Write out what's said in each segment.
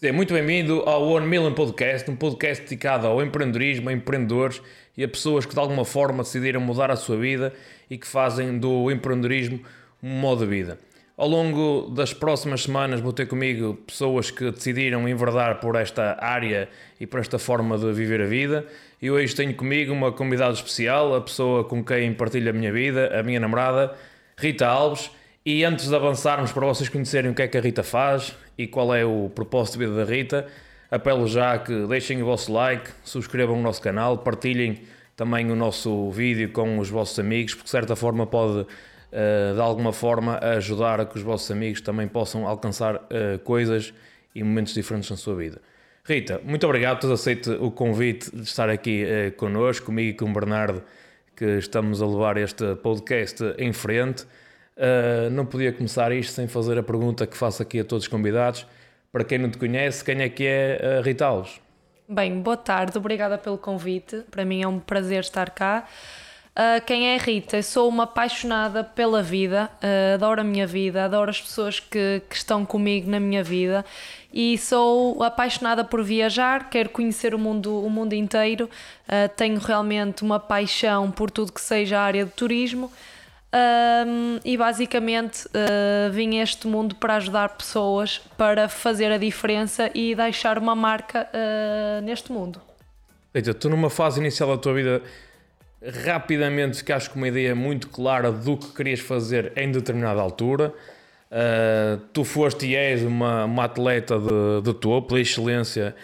Seja muito bem-vindo ao One Million Podcast, um podcast dedicado ao empreendedorismo, a empreendedores e a pessoas que de alguma forma decidiram mudar a sua vida e que fazem do empreendedorismo um modo de vida. Ao longo das próximas semanas vou ter comigo pessoas que decidiram enverdar por esta área e por esta forma de viver a vida. E hoje tenho comigo uma convidada especial, a pessoa com quem partilho a minha vida, a minha namorada, Rita Alves. E antes de avançarmos para vocês conhecerem o que é que a Rita faz e qual é o propósito de vida da Rita, apelo já a que deixem o vosso like, subscrevam o nosso canal, partilhem também o nosso vídeo com os vossos amigos, porque de certa forma pode uh, de alguma forma ajudar a que os vossos amigos também possam alcançar uh, coisas e momentos diferentes na sua vida. Rita, muito obrigado por ter aceito o convite de estar aqui uh, connosco, comigo e com o Bernardo, que estamos a levar este podcast em frente. Uh, não podia começar isto sem fazer a pergunta que faço aqui a todos os convidados. Para quem não te conhece, quem é que é a Rita Alves? Bem, boa tarde, obrigada pelo convite. Para mim é um prazer estar cá. Uh, quem é a Rita? Eu sou uma apaixonada pela vida, uh, adoro a minha vida, adoro as pessoas que, que estão comigo na minha vida e sou apaixonada por viajar, quero conhecer o mundo, o mundo inteiro, uh, tenho realmente uma paixão por tudo que seja a área de turismo. Um, e basicamente uh, vim a este mundo para ajudar pessoas para fazer a diferença e deixar uma marca uh, neste mundo. Eita, tu numa fase inicial da tua vida rapidamente ficaste com uma ideia muito clara do que querias fazer em determinada altura. Uh, tu foste e és uma, uma atleta de, de topo, de excelência,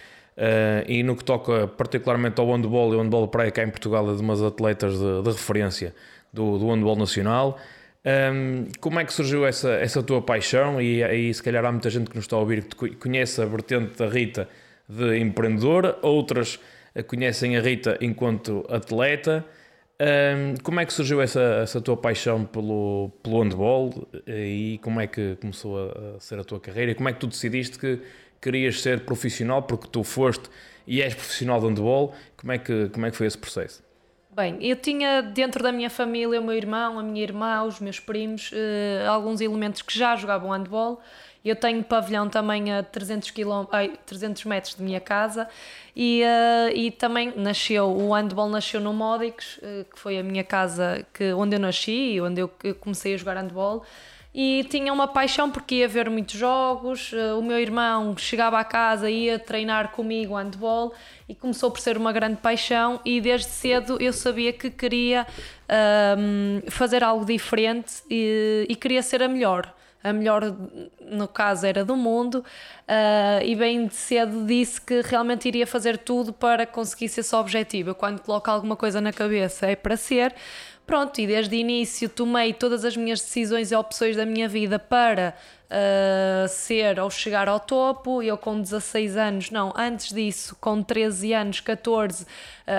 e no que toca particularmente ao handball e ao handball praia cá em Portugal é de umas atletas de, de referência do, do handball nacional. Um, como é que surgiu essa, essa tua paixão? E aí, se calhar, há muita gente que nos está a ouvir que conhece a vertente da Rita de empreendedora, outras conhecem a Rita enquanto atleta. Um, como é que surgiu essa, essa tua paixão pelo, pelo handball e como é que começou a, a ser a tua carreira? E como é que tu decidiste que querias ser profissional, porque tu foste e és profissional de handball? Como é que, como é que foi esse processo? Bem, eu tinha dentro da minha família o meu irmão, a minha irmã, os meus primos, uh, alguns elementos que já jogavam handball. Eu tenho pavilhão também a 300, km, ai, 300 metros de minha casa e, uh, e também nasceu, o handball nasceu no Módicos, uh, que foi a minha casa que, onde eu nasci e onde eu comecei a jogar handball e tinha uma paixão porque ia ver muitos jogos. O meu irmão chegava à casa, ia treinar comigo handball e começou por ser uma grande paixão. E desde cedo eu sabia que queria um, fazer algo diferente e, e, queria ser a melhor. A melhor, no caso, era do mundo, uh, e bem de cedo disse que realmente iria fazer tudo para conseguir esse objetivo. Eu, quando coloco alguma coisa na cabeça, é para ser, Pronto, e desde o início tomei todas as minhas decisões e opções da minha vida para uh, ser ou chegar ao topo. Eu, com 16 anos, não, antes disso, com 13 anos, 14, uh,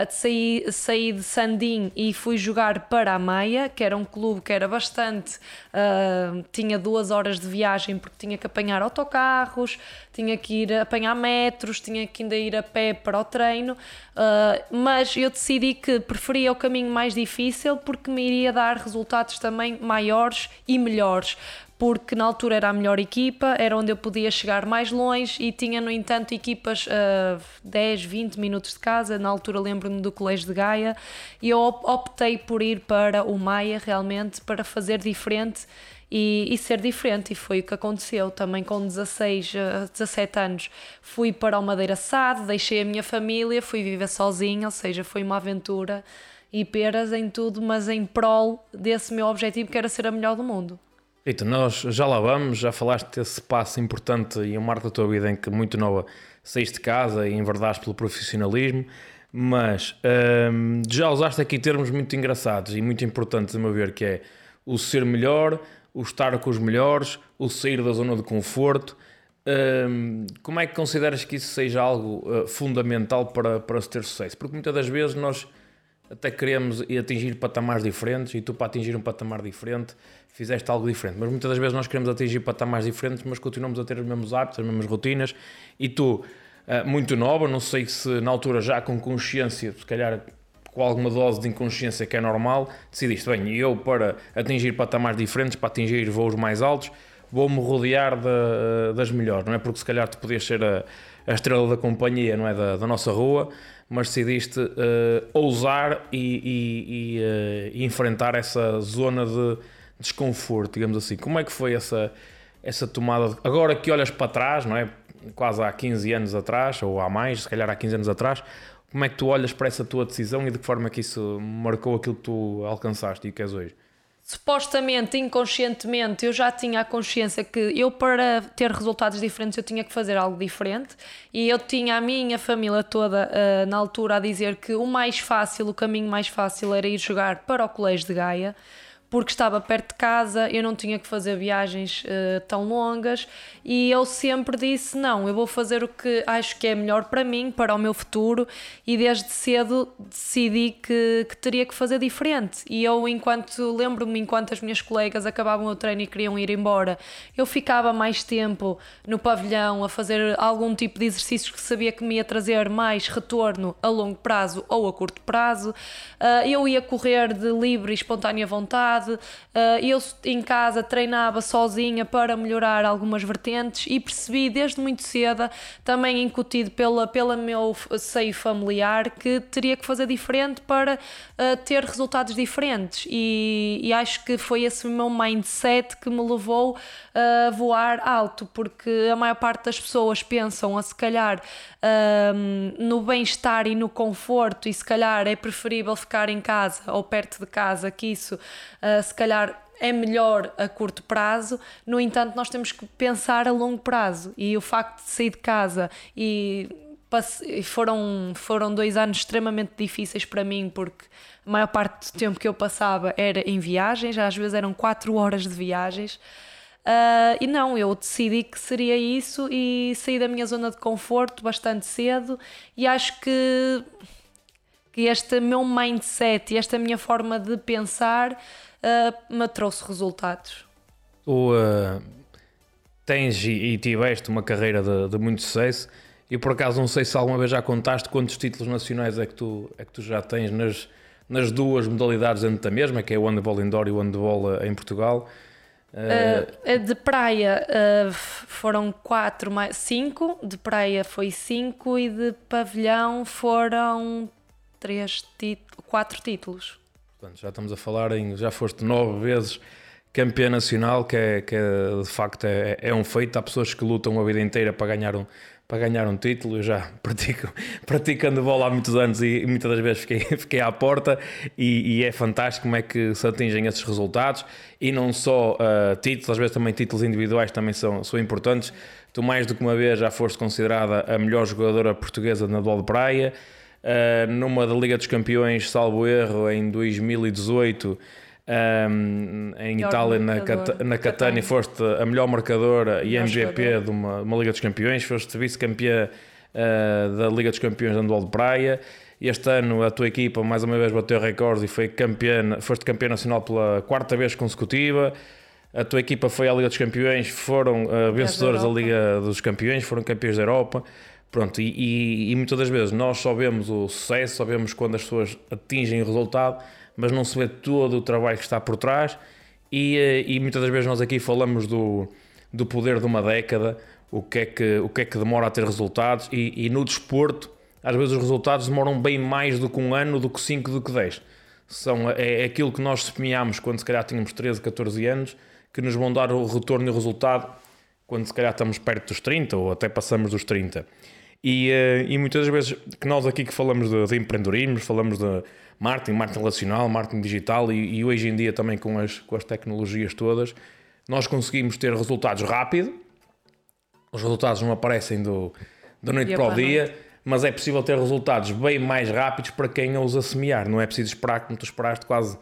saí, saí de Sandim e fui jogar para a Maia, que era um clube que era bastante. Uh, tinha duas horas de viagem porque tinha que apanhar autocarros, tinha que ir apanhar metros, tinha que ainda ir a pé para o treino. Mas eu decidi que preferia o caminho mais difícil porque me iria dar resultados também maiores e melhores porque na altura era a melhor equipa, era onde eu podia chegar mais longe e tinha, no entanto, equipas a uh, 10, 20 minutos de casa. Na altura lembro-me do Colégio de Gaia e eu optei por ir para o Maia realmente para fazer diferente e, e, ser diferente, e foi o que aconteceu. Também com 16, 17 anos fui para o Madeira Sade, deixei a minha família, fui viver sozinha, ou seja, foi uma aventura e peras em tudo, mas em prol desse meu objetivo que era ser a melhor do mundo. Eita, nós já lá vamos, já falaste desse passo importante e um marco da tua vida em que muito nova saíste de casa e enverdaste pelo profissionalismo, mas hum, já usaste aqui termos muito engraçados e muito importantes a meu ver, que é o ser melhor, o estar com os melhores, o sair da zona de conforto. Hum, como é que consideras que isso seja algo uh, fundamental para, para se ter sucesso? Porque muitas das vezes nós até queremos atingir patamares diferentes e tu para atingir um patamar diferente fizeste algo diferente, mas muitas das vezes nós queremos atingir patamares diferentes, mas continuamos a ter os mesmos hábitos, as mesmas rotinas e tu, eh, muito nova, não sei se na altura já com consciência, se calhar com alguma dose de inconsciência que é normal, decidiste, bem, eu para atingir patamares diferentes, para atingir voos mais altos, vou-me rodear de, das melhores, não é? Porque se calhar tu podias ser a, a estrela da companhia, não é? Da, da nossa rua, mas decidiste uh, ousar e, e, e uh, enfrentar essa zona de desconforto, digamos assim. Como é que foi essa, essa tomada? De... Agora que olhas para trás, não é? Quase há 15 anos atrás, ou há mais, se calhar há 15 anos atrás, como é que tu olhas para essa tua decisão e de que forma é que isso marcou aquilo que tu alcançaste e que és hoje? supostamente, inconscientemente, eu já tinha a consciência que eu, para ter resultados diferentes, eu tinha que fazer algo diferente. E eu tinha a minha família toda uh, na altura a dizer que o mais fácil, o caminho mais fácil era ir jogar para o Colégio de Gaia porque estava perto de casa, eu não tinha que fazer viagens uh, tão longas e eu sempre disse: não, eu vou fazer o que acho que é melhor para mim, para o meu futuro, e desde cedo decidi que, que teria que fazer diferente. E eu, enquanto lembro-me, enquanto as minhas colegas acabavam o treino e queriam ir embora, eu ficava mais tempo no pavilhão a fazer algum tipo de exercícios que sabia que me ia trazer mais retorno a longo prazo ou a curto prazo. Uh, eu ia correr de livre e espontânea vontade. Uh, eu em casa treinava sozinha para melhorar algumas vertentes e percebi desde muito cedo, também incutido pela, pela meu seio familiar, que teria que fazer diferente para uh, ter resultados diferentes. E, e, acho que foi esse meu mindset que me levou a voar alto, porque a maior parte das pessoas pensam a se calhar um, no bem-estar e no conforto, e se calhar é preferível ficar em casa ou perto de casa, que isso uh, se calhar é melhor a curto prazo, no entanto, nós temos que pensar a longo prazo. E o facto de sair de casa e foram, foram dois anos extremamente difíceis para mim, porque a maior parte do tempo que eu passava era em viagens, às vezes eram quatro horas de viagens. Uh, e não, eu decidi que seria isso e saí da minha zona de conforto bastante cedo e acho que, que este meu mindset e esta minha forma de pensar uh, me trouxe resultados. Tu uh, tens e, e, tiveste uma carreira de, de, muito sucesso e por acaso não sei se alguma vez já contaste quantos títulos nacionais é que tu, é que tu já tens nas, nas duas modalidades dentro da mesma, que é o handball indoor e o handball em Portugal. Uh, de praia uh, foram quatro, mais, cinco, de praia foi cinco e de pavilhão foram três, quatro títulos. Portanto, já estamos a falar em. Já foste nove vezes campeã nacional, que, é, que é, de facto é, é, um feito. Há pessoas que lutam a vida inteira para ganhar um, para ganhar um título. Eu já pratico, pratico bola há muitos anos e, e muitas das vezes fiquei, fiquei à porta. E, e, é fantástico como é que se atingem esses resultados. E não só uh, títulos, às vezes também títulos individuais também são, são importantes. Tu, mais do que uma vez, já foste considerada a melhor jogadora portuguesa na bola de praia. Uh, numa da Liga dos Campeões, salvo erro, em 2018, um, em Itália, na, Cat na Catania, foste a melhor marcadora e MVP de uma, uma, Liga dos Campeões, foste vice-campeã uh, da Liga dos Campeões de Handball de Praia. Este ano a tua equipa mais uma vez bateu recordes e foi campeã, foste campeã nacional pela quarta vez consecutiva. A tua equipa foi à Liga dos Campeões, foram uh, vencedores da Liga dos Campeões, foram campeões da Europa. Pronto, e, e, e, muitas das vezes nós só vemos o sucesso, só vemos quando as pessoas atingem o resultado, mas não se vê todo o trabalho que está por trás. E, eh, e muitas das vezes nós aqui falamos do, do poder de uma década, o que é que, o que, é que demora a ter resultados, e, no desporto, às vezes os resultados demoram bem mais do que um ano, do que 5, do que 10. São, é, é aquilo que nós semeámos quando se calhar tínhamos 13, 14 anos, que nos vão dar o retorno e o resultado quando se calhar estamos perto dos 30 ou até passamos dos 30. E, uh, e muitas das vezes que nós aqui que falamos de, de empreendedorismo, falamos de marketing, marketing relacional, marketing digital e, e, hoje em dia também com as, com as tecnologias todas, nós conseguimos ter resultados rápido. Os resultados não aparecem do, da noite para o dia, mas é possível ter resultados bem mais rápidos para quem os assemear. Não é preciso esperar como tu esperaste quase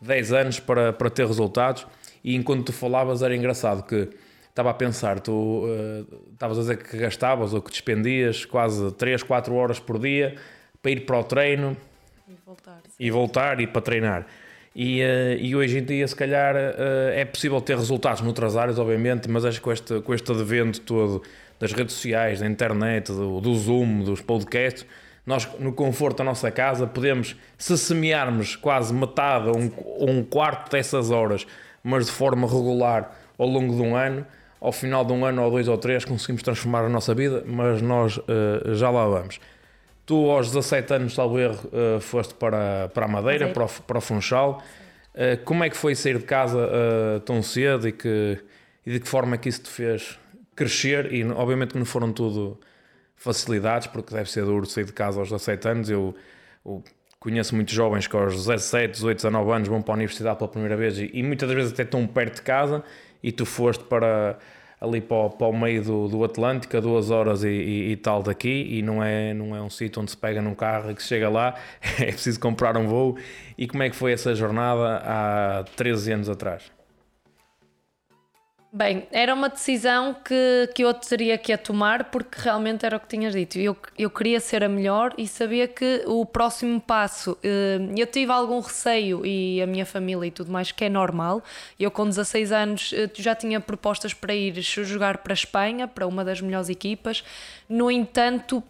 10 anos para, para ter resultados. E enquanto tu falavas era engraçado que estava a pensar, tu uh, estavas a dizer que gastavas ou que despendias quase 3, 4 horas por dia para ir para o treino e voltar, e, voltar e para treinar. E, uh, e hoje em dia, se calhar, uh, é possível ter resultados noutras áreas, obviamente, mas acho que com este, com este advento todo das redes sociais, da internet, do, do Zoom, dos podcasts, nós, no conforto da nossa casa, podemos, se semearmos quase metade ou um, um quarto dessas horas, mas de forma regular, ao longo de um ano, ao final de um ano ou dois ou três, conseguimos transformar a nossa vida, mas nós uh, já lá vamos. Tu, aos 17 anos, salvo erro, uh, foste para, para a Madeira, para o, para o Funchal. Uh, como é que foi sair de casa tão cedo e, que, e de que forma é que isso te fez crescer? E obviamente que não foram tudo facilidades, porque deve ser duro sair de casa aos 17 anos. Eu, eu conheço muitos jovens que aos 17, 18, 19 anos vão para a universidade pela primeira vez e, e muitas vezes até estão perto de casa e tu foste para ali para o, para o meio do, do Atlântico a duas horas e, e, e, tal daqui e não é, não é um sítio onde se pega num carro e que se chega lá, é preciso comprar um voo. E como é que foi essa jornada há 13 anos atrás? Bem, era uma decisão que, que eu teria que a tomar porque realmente era o que tinhas dito. Eu, eu queria ser a melhor e sabia que o próximo passo. Eh, eu tive algum receio e a minha família e tudo mais, que é normal. Eu, com 16 anos, eh, já tinha propostas para ir jogar para a Espanha, para uma das melhores equipas. No entanto,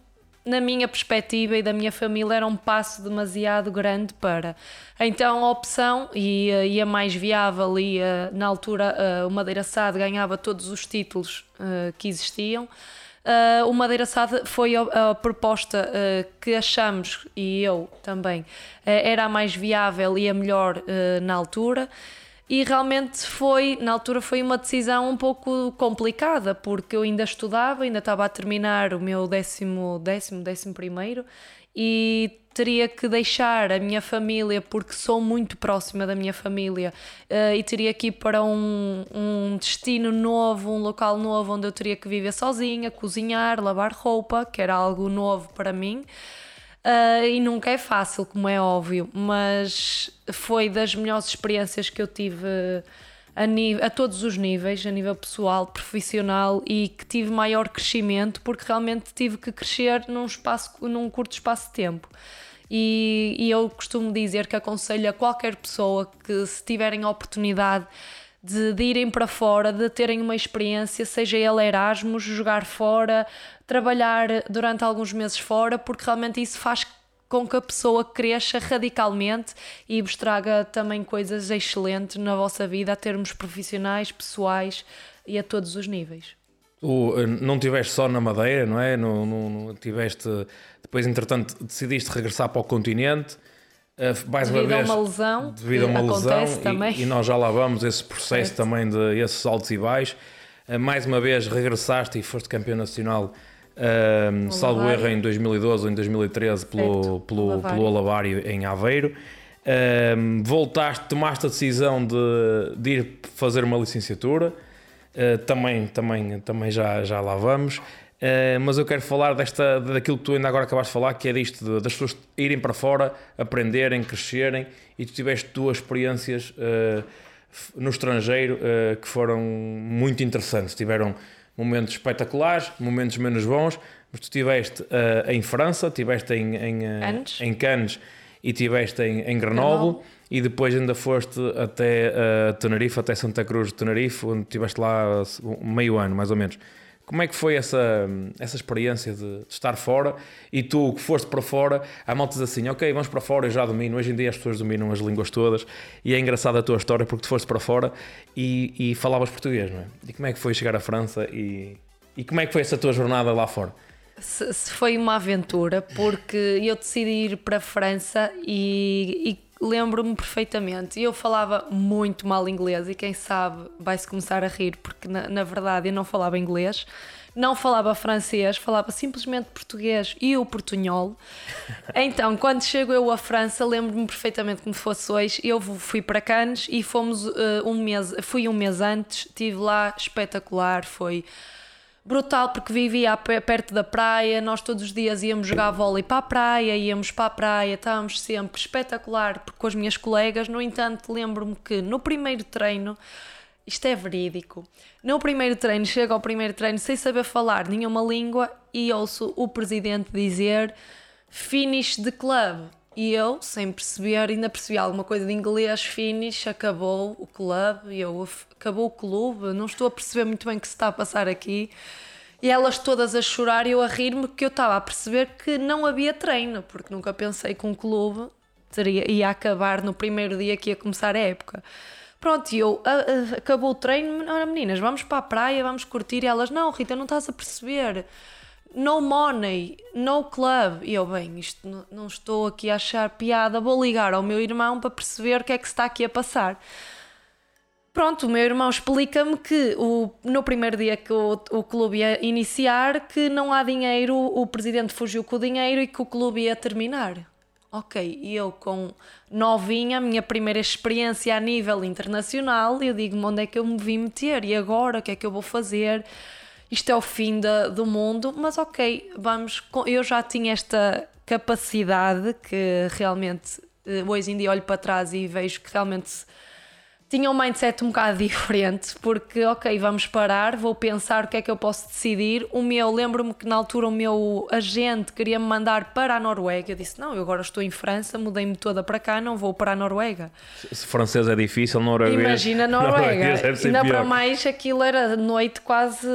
na minha perspectiva e da minha família, era um passo demasiado grande para. Então a opção, e, e a mais viável, e na altura o Madeira Sade ganhava todos os títulos uh, que existiam. Uh, o Madeira Sade foi a, a proposta uh, que achamos, e eu também, era a mais viável e a melhor na altura e realmente foi, na altura foi uma decisão um pouco complicada, porque eu ainda estudava, ainda estava a terminar o meu décimo, décimo, décimo primeiro e teria que deixar a minha família porque sou muito próxima da minha família uh, e teria que ir para um, um destino novo, um local novo onde eu teria que viver sozinha, cozinhar, lavar roupa, que era algo novo para mim. Uh, e nunca é fácil, como é óbvio, mas foi das melhores experiências que eu tive a, a todos os níveis, a nível pessoal, profissional e que tive maior crescimento porque realmente tive que crescer num, espaço, num curto espaço de tempo. E, e eu costumo dizer que aconselho a qualquer pessoa que, se tiverem a oportunidade de, de, irem para fora, de terem uma experiência, seja ele Erasmus, jogar fora, trabalhar durante alguns meses fora, porque realmente isso faz com que a pessoa cresça radicalmente e vos traga também coisas excelentes na vossa vida, a termos profissionais, pessoais e a todos os níveis. O, eh, não tiveste só na Madeira, não é? No, no, no, tiveste, depois, entretanto, decidiste regressar para o continente eh, mais devido uma vez, a uma lesão, devido a uma lesão também. E, e, nós já lá vamos esse processo certo. também de esses altos e baixos. Uh, mais uma vez regressaste e foste campeão nacional, uh, salvo erro em 2012 ou em 2013 pelo, pelo, pelo Alavário em Aveiro. Uh, voltaste, tomaste a decisão de, de ir fazer uma licenciatura. Uh, também, também, também já, já lá vamos. Uh, mas eu quero falar desta, daquilo que tu ainda agora acabaste de falar, que é disto, de, das pessoas irem para fora, aprenderem, crescerem, e tu tiveste duas experiências uh, no estrangeiro que foram muito interessantes. Tiveram momentos espetaculares, momentos menos bons, mas tu estiveste em França, estiveste em, em, Cannes. em Cannes e estiveste em, em Grenoble, Grenoble, e depois ainda foste até Tenerife, até Santa Cruz de Tenerife, onde estiveste lá meio ano, mais ou menos. Como é que foi essa, essa experiência de, estar fora e tu que foste para fora, há maltas assim, ok, vamos para fora, eu já domino. Hoje em dia as pessoas dominam as línguas todas e é engraçada a tua história porque tu foste para fora e, e falavas português, não é? E como é que foi chegar à França e, e como é que foi essa tua jornada lá fora? Se, se foi uma aventura porque eu decidi ir para a França e, e lembro-me perfeitamente. Eu falava muito mal inglês e quem sabe vai-se começar a rir, porque na, na, verdade eu não falava inglês, não falava francês, falava simplesmente português e o portunhol. Então, quando chego eu à França, lembro-me perfeitamente como fosse hoje. Eu fui para Cannes e fomos uh, um mês, fui um mês antes, estive lá espetacular, foi brutal porque vivia perto da praia, nós todos os dias íamos jogar vôlei para a praia, íamos para a praia, estávamos sempre espetacular com as minhas colegas. No entanto, lembro-me que no primeiro treino, isto é verídico, no primeiro treino, chego ao primeiro treino sem saber falar nenhuma língua e ouço o presidente dizer finish the club. E eu, sem perceber, ainda percebi alguma coisa de inglês, finish, acabou o clube, e eu, acabou o clube, não estou a perceber muito bem o que se está a passar aqui. E elas todas a chorar e eu a rir-me que eu estava a perceber que não havia treino, porque nunca pensei que um clube teria, ia acabar no primeiro dia que ia começar a época. Pronto, e eu a- a- acabou o treino, "Ora, meninas, vamos para a praia, vamos curtir. E elas, não, Rita, não estás a perceber. No money, no club. E eu, bem, isto não, não estou aqui a achar piada, vou ligar ao meu irmão para perceber o que é que se está aqui a passar. Pronto, o meu irmão explica-me que o, no primeiro dia que o, o clube ia iniciar, que não há dinheiro, o presidente fugiu com o dinheiro e que o clube ia terminar. Ok, e eu com novinha, minha primeira experiência a nível internacional, eu digo-me onde é que eu me vim meter e agora o que é que eu vou fazer? Isto é o fim da, do mundo, mas ok, vamos. Eu já tinha esta capacidade que realmente eh, hoje em dia olho para trás e vejo que realmente tinha um mindset um bocado diferente, porque, ok, vamos parar, vou pensar o que é que eu posso decidir. O meu, lembro-me que na altura o meu agente queria me mandar para a Noruega. Eu disse: Não, eu agora estou em França, mudei-me toda para cá, não vou para a Noruega. Se francês é difícil, norueguês. Imagina a Noruega. norueguês Ainda pior. para mais, aquilo era noite quase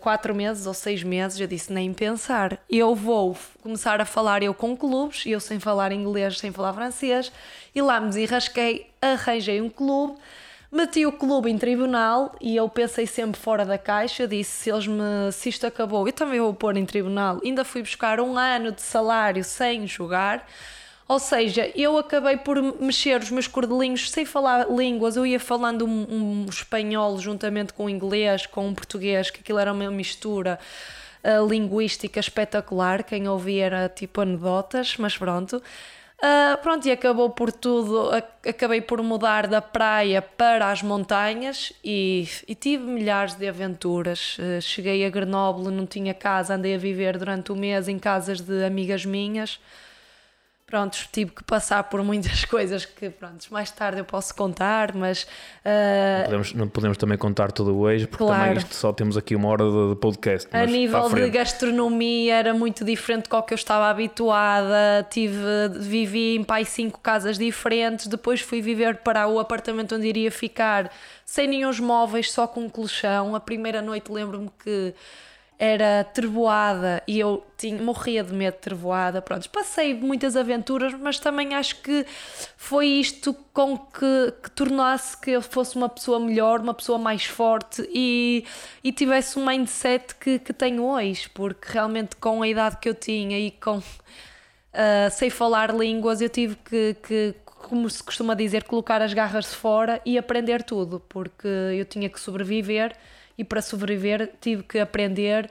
quatro meses ou seis meses. Eu disse: Nem pensar. Eu vou começar a falar eu com clubes, eu sem falar inglês, sem falar francês, e lá me desenrasquei, arranjei um clube. Meti o clube em tribunal e eu pensei sempre fora da caixa. Disse: se, eles me, se isto acabou, eu também vou pôr em tribunal. Ainda fui buscar um ano de salário sem jogar. Ou seja, eu acabei por mexer os meus cordelinhos sem falar línguas. Eu ia falando um, um espanhol juntamente com o inglês, com o português, que aquilo era uma mistura linguística espetacular. Quem ouvia era tipo anedotas, mas pronto. Uh, pronto, e acabou por tudo. Acabei por mudar da praia para as montanhas e, e tive milhares de aventuras. Uh, cheguei a Grenoble, não tinha casa, andei a viver durante o mês em casas de amigas minhas. Pronto, tive que passar por muitas coisas que, pronto, mais tarde eu posso contar, mas uh, Podemos, não podemos também contar tudo hoje, porque Claro. também isto só temos aqui uma hora de, de podcast. a mas nível de gastronomia era muito diferente do que eu estava habituada. Tive, vivi em pai cinco casas diferentes, depois fui viver para o apartamento onde iria ficar sem nenhum móveis, só com um colchão. A primeira noite lembro-me que era trevoada e eu tinha, morria de medo de trevoada. Pronto, passei muitas aventuras, mas também acho que foi isto com que, que tornasse que eu fosse uma pessoa melhor, uma pessoa mais forte e, e tivesse um mindset que, que tenho hoje, porque realmente com a idade que eu tinha e com Uh, falar línguas, eu tive que, que, como se costuma dizer, colocar as garras fora e aprender tudo, porque eu tinha que sobreviver e para sobreviver tive que aprender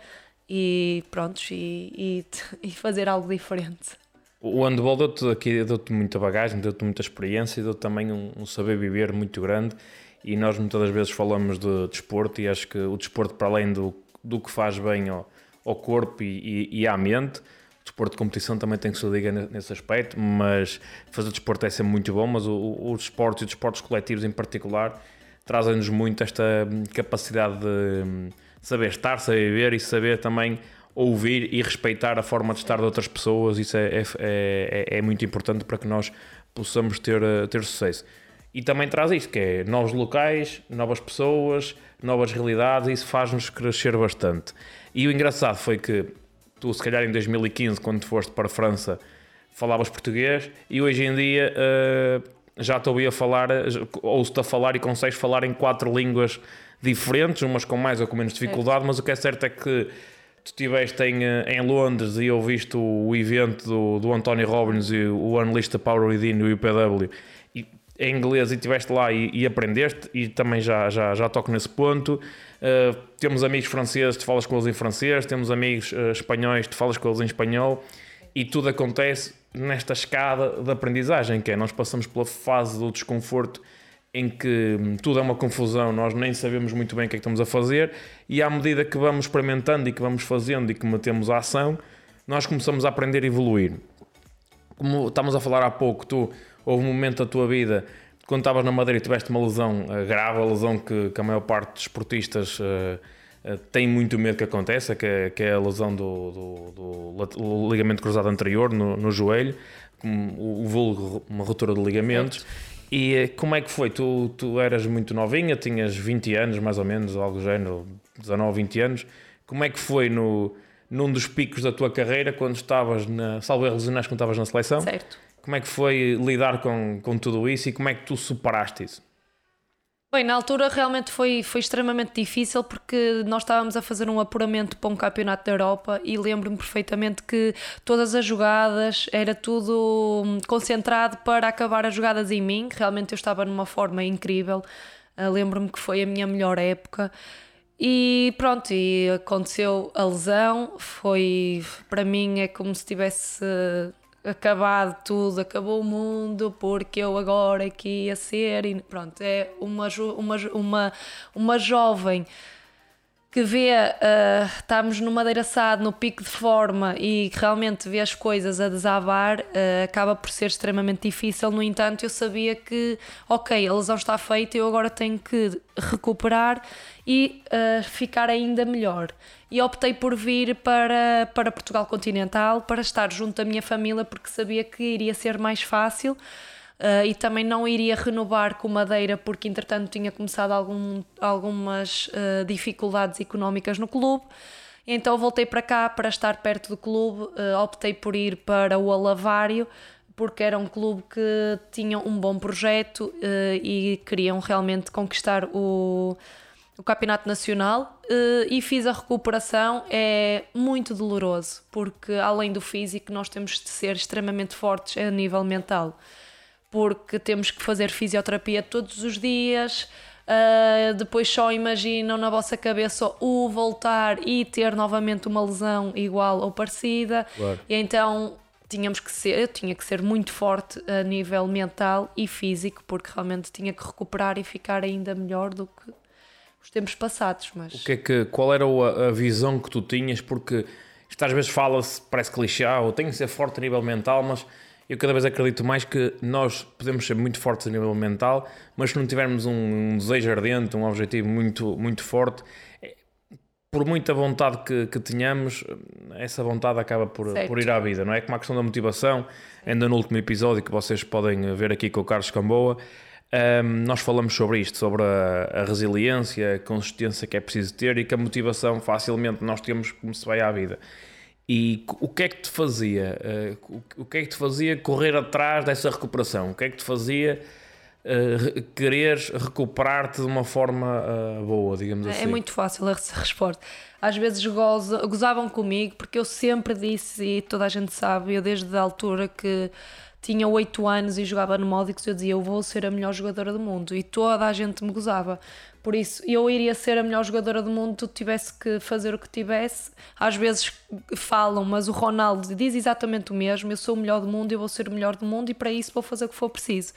e pronto, e, e, e fazer algo diferente. O handball deu-te aqui, deu-te muita bagagem, deu-te muita experiência e deu-te também um, um saber viver muito grande. E nós muitas das vezes falamos de desporto e acho que o desporto, para além do, do que faz bem ao, ao corpo e, e, e à mente, o desporto de competição também tem que se ligar ne- nesse aspecto, mas fazer desporto é sempre muito bom, mas o, o, os esportes e os desportos coletivos em particular trazem-nos muito esta hum, capacidade de hum, saber estar, saber viver e saber também ouvir e respeitar a forma de estar de outras pessoas. Isso é, é, é, é muito importante para que nós possamos ter, eh, ter sucesso. E também traz isto, que é novos locais, novas pessoas, novas realidades, e isso faz-nos crescer bastante. E o engraçado foi que tu, se calhar em 2015, quando foste para a França, falavas português, e hoje em dia eh, já estou aí a falar, ouço-te a falar e consegues falar em quatro línguas diferentes, umas com mais ou com menos dificuldade, mas o que é certo é que tu estiveste em, eh, em Londres e ouviste o, o evento do, do Anthony Robbins e o the Power Within do IPW e, em inglês e estiveste lá e, e aprendeste e também já, já, já toco nesse ponto. Uh, temos amigos franceses, tu falas com eles em francês, temos amigos uh, espanhóis, tu falas com eles em espanhol e tudo acontece nesta escada de aprendizagem, que é nós passamos pela fase do desconforto em que hum, tudo é uma confusão, nós nem sabemos muito bem o que é que estamos a fazer, e à medida que vamos experimentando e que vamos fazendo e que metemos a ação, nós começamos a aprender e evoluir. Como estávamos a falar há pouco, tu houve um momento da tua vida quando estavas na Madeira e tiveste uma lesão uh, grave, a lesão que, que a maior parte dos esportistas uh, tem muito medo que aconteça, que é, que é a lesão do, do, do ligamento cruzado anterior no, no joelho, o, o vulgo uma ruptura de ligamentos. E eh, como é que foi? Tu, tu eras muito novinha, tinhas 20 anos mais ou menos, algo do género, 19, 20 anos. Como é que foi no, num dos picos da tua carreira, quando estavas na. Salvo erros, quando estavas na seleção? Certo. Como é que foi lidar com, com tudo isso e como é que tu superaste isso? Bem, na altura realmente foi, foi extremamente difícil porque nós estávamos a fazer um apuramento para um campeonato da Europa e lembro-me perfeitamente que todas as jogadas era tudo hum, concentrado para acabar as jogadas em mim. Realmente eu estava numa forma incrível. Uh, lembro-me que foi a minha melhor época. E pronto, e aconteceu a lesão. Foi para mim é como se tivesse acabado tudo, acabou o mundo, porque eu agora aqui ia ser. E pronto, é uma, uma, uma, uma jovem que vê, uh, estamos no Madeira Sado, no pico de forma e realmente vê as coisas a desabar, uh, acaba por ser extremamente difícil. No entanto, eu sabia que, ok, a lesão está feita, eu agora tenho que recuperar e uh, ficar ainda melhor. E optei por vir para, para Portugal Continental para estar junto da minha família, porque sabia que iria ser mais fácil. Uh, e também não iria renovar com Madeira porque entretanto tinha começado algum, algumas uh, dificuldades económicas no clube. Então voltei para cá para estar perto do clube, uh, optei por ir para o Alavário porque era um clube que tinha um bom projeto e queriam realmente conquistar o, o campeonato nacional e fiz a recuperação. É muito doloroso porque além do físico nós temos de ser extremamente fortes a nível mental porque temos que fazer fisioterapia todos os dias. Uh, depois só imaginam na vossa cabeça o voltar e ter novamente uma lesão igual ou parecida. Claro. E então tínhamos que ser, eu tinha que ser muito forte a nível mental e físico, porque realmente tinha que recuperar e ficar ainda melhor do que os tempos passados. Mas... O que é que, qual era a, a visão que tu tinhas? Porque isto às vezes fala-se, parece clichê, ah, eu tenho que ser forte a nível mental, mas eu cada vez acredito mais que nós podemos ser muito fortes a nível mental, mas se não tivermos um, desejo ardente, um objetivo muito, muito forte, é, por muita vontade que, que tenhamos, essa vontade acaba por, por ir à vida, não é? Como a questão da motivação, ainda no último episódio que vocês podem ver aqui com o Carlos Camboa, um, nós falamos sobre isto, sobre a, a, resiliência, a consistência que é preciso ter e que a motivação facilmente nós temos como se vai à vida. E o que é que te fazia? Uh, o que é que te fazia correr atrás dessa recuperação? O que é que te fazia uh, quereres recuperar-te de uma forma uh, boa, digamos é, assim? É muito fácil a resposta. Às vezes goza, gozavam comigo porque eu sempre disse, e toda a gente sabe, eu desde a altura que tinha 8 anos e jogava no Módicos, eu dizia eu vou ser a melhor jogadora do mundo e toda a gente me gozava. Por isso, eu iria ser a melhor jogadora do mundo, tivesse que fazer o que tivesse. Às vezes falam, mas o Ronaldo diz exatamente o mesmo: eu sou o melhor do mundo, eu vou ser o melhor do mundo e para isso vou fazer o que for preciso.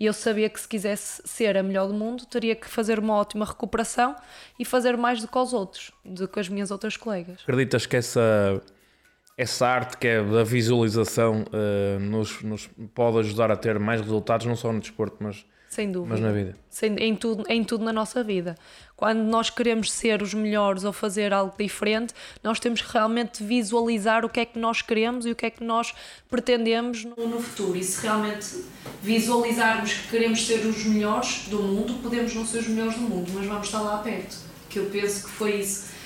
E eu sabia que se quisesse ser a melhor do mundo, teria que fazer uma ótima recuperação e fazer mais do que os outros, do que as minhas outras colegas. Acreditas que essa, essa arte que é da visualização uh, nos, nos pode ajudar a ter mais resultados, não só no desporto, mas sem dúvida. Mas na vida. Sem, em, tudo, em tudo na nossa vida. Quando nós queremos ser os melhores ou fazer algo diferente, nós temos que realmente visualizar o que é que nós queremos e o que é que nós pretendemos no, no futuro. E se realmente visualizarmos que queremos ser os melhores do mundo, podemos não ser os melhores do mundo, mas vamos estar lá perto. Que eu penso que foi isso